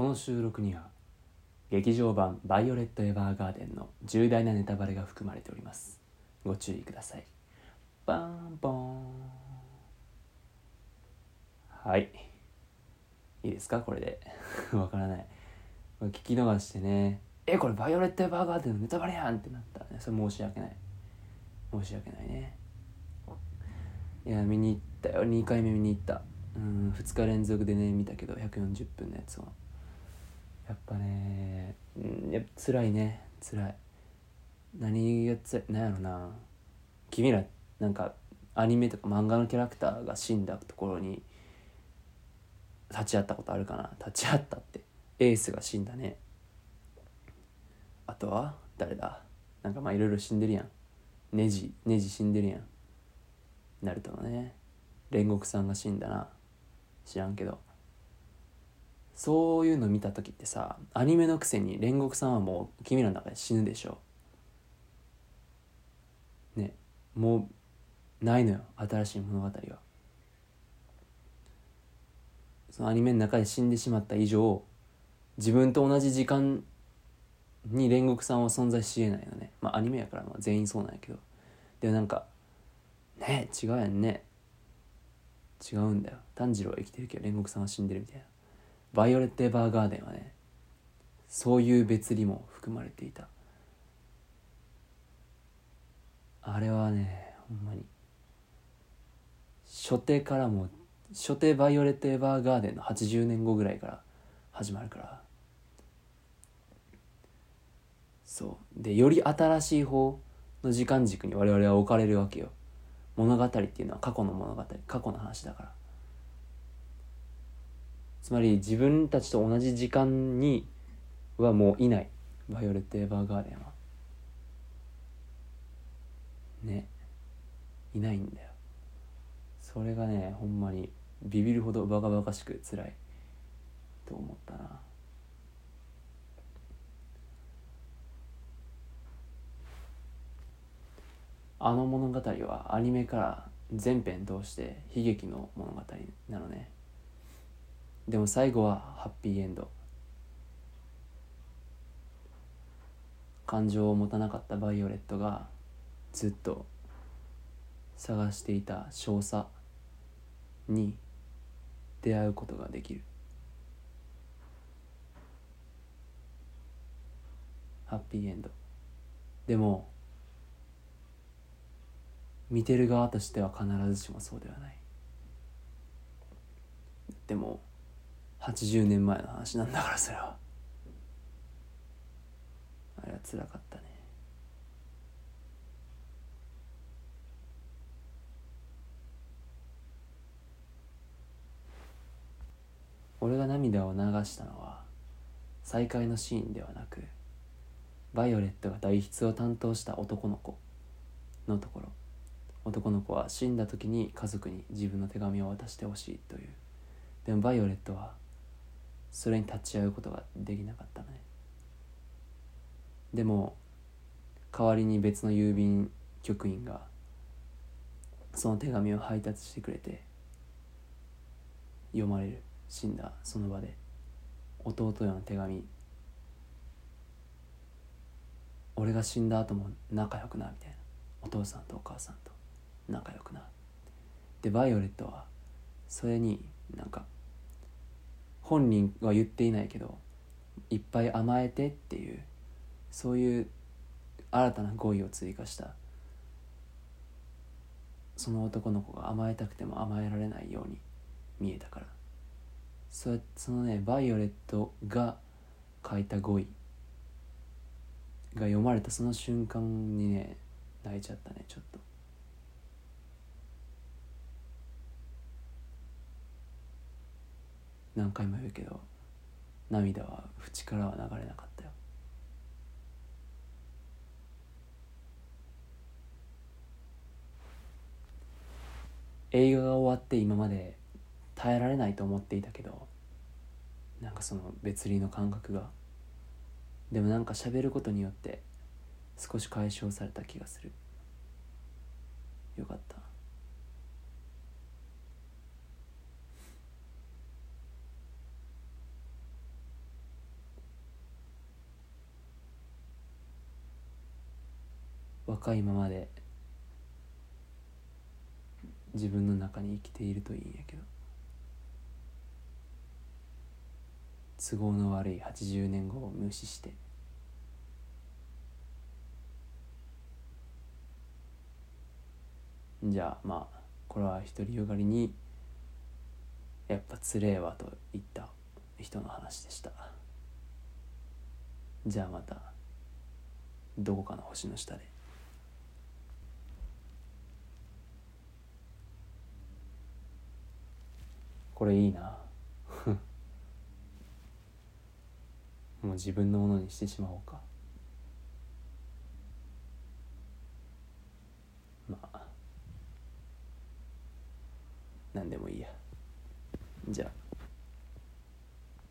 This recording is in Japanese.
この収録には劇場版「バイオレット・エヴァーガーデン」の重大なネタバレが含まれております。ご注意ください。バンボーン。はい。いいですか？これで。わからない。聞き逃してね。えこれバイオレット・エヴァーガーデンのネタバレやん！ってなったらね。それ申し訳ない。申し訳ないね。いや見に行ったよ。2回目見に行った。うん2日連続でね見たけど140分のやつを。やっぱねうんやっぱ辛いね。辛い。何がつらい何やろな。君らなんかアニメとか漫画のキャラクターが死んだところに立ち会ったことあるかな。立ち会ったってエースが死んだね。あとは誰だ。なんかまあいろいろ死んでるやん。ネジネジ死んでるやん。ナルトのね。煉獄さんが死んだな。知らんけど。そういうの見た時ってさアニメのくせに煉獄さんはもう君らの中で死ぬでしょ。ねもうないのよ新しい物語は。そのアニメの中で死んでしまった以上自分と同じ時間に煉獄さんは存在しえないのね。まあアニメやからまあ全員そうなんやけど。でもなんかね違うやんね。違うんだよ。炭治郎は生きてるけど煉獄さんは死んでるみたいな。バイオレット・エヴァーガーデンはねそういう別離も含まれていた。あれはねほんまに初手からも初手バイオレット・エヴァーガーデンの80年後ぐらいから始まるから。そう。でより新しい方の時間軸に我々は置かれるわけよ。物語っていうのは過去の物語過去の話だから。つまり自分たちと同じ時間にはもういない。バイオレット・エヴァーガーデンは。ね。いないんだよ。それがねほんまにビビるほどバカバカしく辛い。と思ったな。あの物語はアニメから全編通して悲劇の物語なのね。でも最後はハッピーエンド。感情を持たなかったバイオレットがずっと探していた少佐に出会うことができる。ハッピーエンド。でも見てる側としては必ずしもそうではない。でも80年前の話なんだからそれはあれはつらかったね。俺が涙を流したのは再会のシーンではなくバイオレットが代筆を担当した男の子のところ。男の子は死んだ時に家族に自分の手紙を渡してほしいという。でもバイオレットはそれに立ち会うことができなかったね。でも代わりに別の郵便局員がその手紙を配達してくれて読まれる死んだその場で弟への手紙俺が死んだ後も仲良くなみたいな。お父さんとお母さんと仲良くな。でバイオレットはそれになんか本人は言っていないけどいっぱい甘えてっていうそういう新たな語彙を追加した。その男の子が甘えたくても甘えられないように見えたから。そそのねバイオレットが書いた語彙が読まれたその瞬間にね泣いちゃったねちょっと。何回も言うけど涙は縁からは流れなかったよ。映画が終わって今まで耐えられないと思っていたけどなんかその別離の感覚が。でもなんか喋ることによって少し解消された気がする。よかった。若いままで自分の中に生きているといいんやけど。都合の悪い80年後を無視して。じゃあまあこれは独りよがりにやっぱつれえわと言った人の話でした。じゃあまたどこかの星の下で。これいいな。もう自分のものにしてしまおうか。まあ。何でもいいや。じゃあ。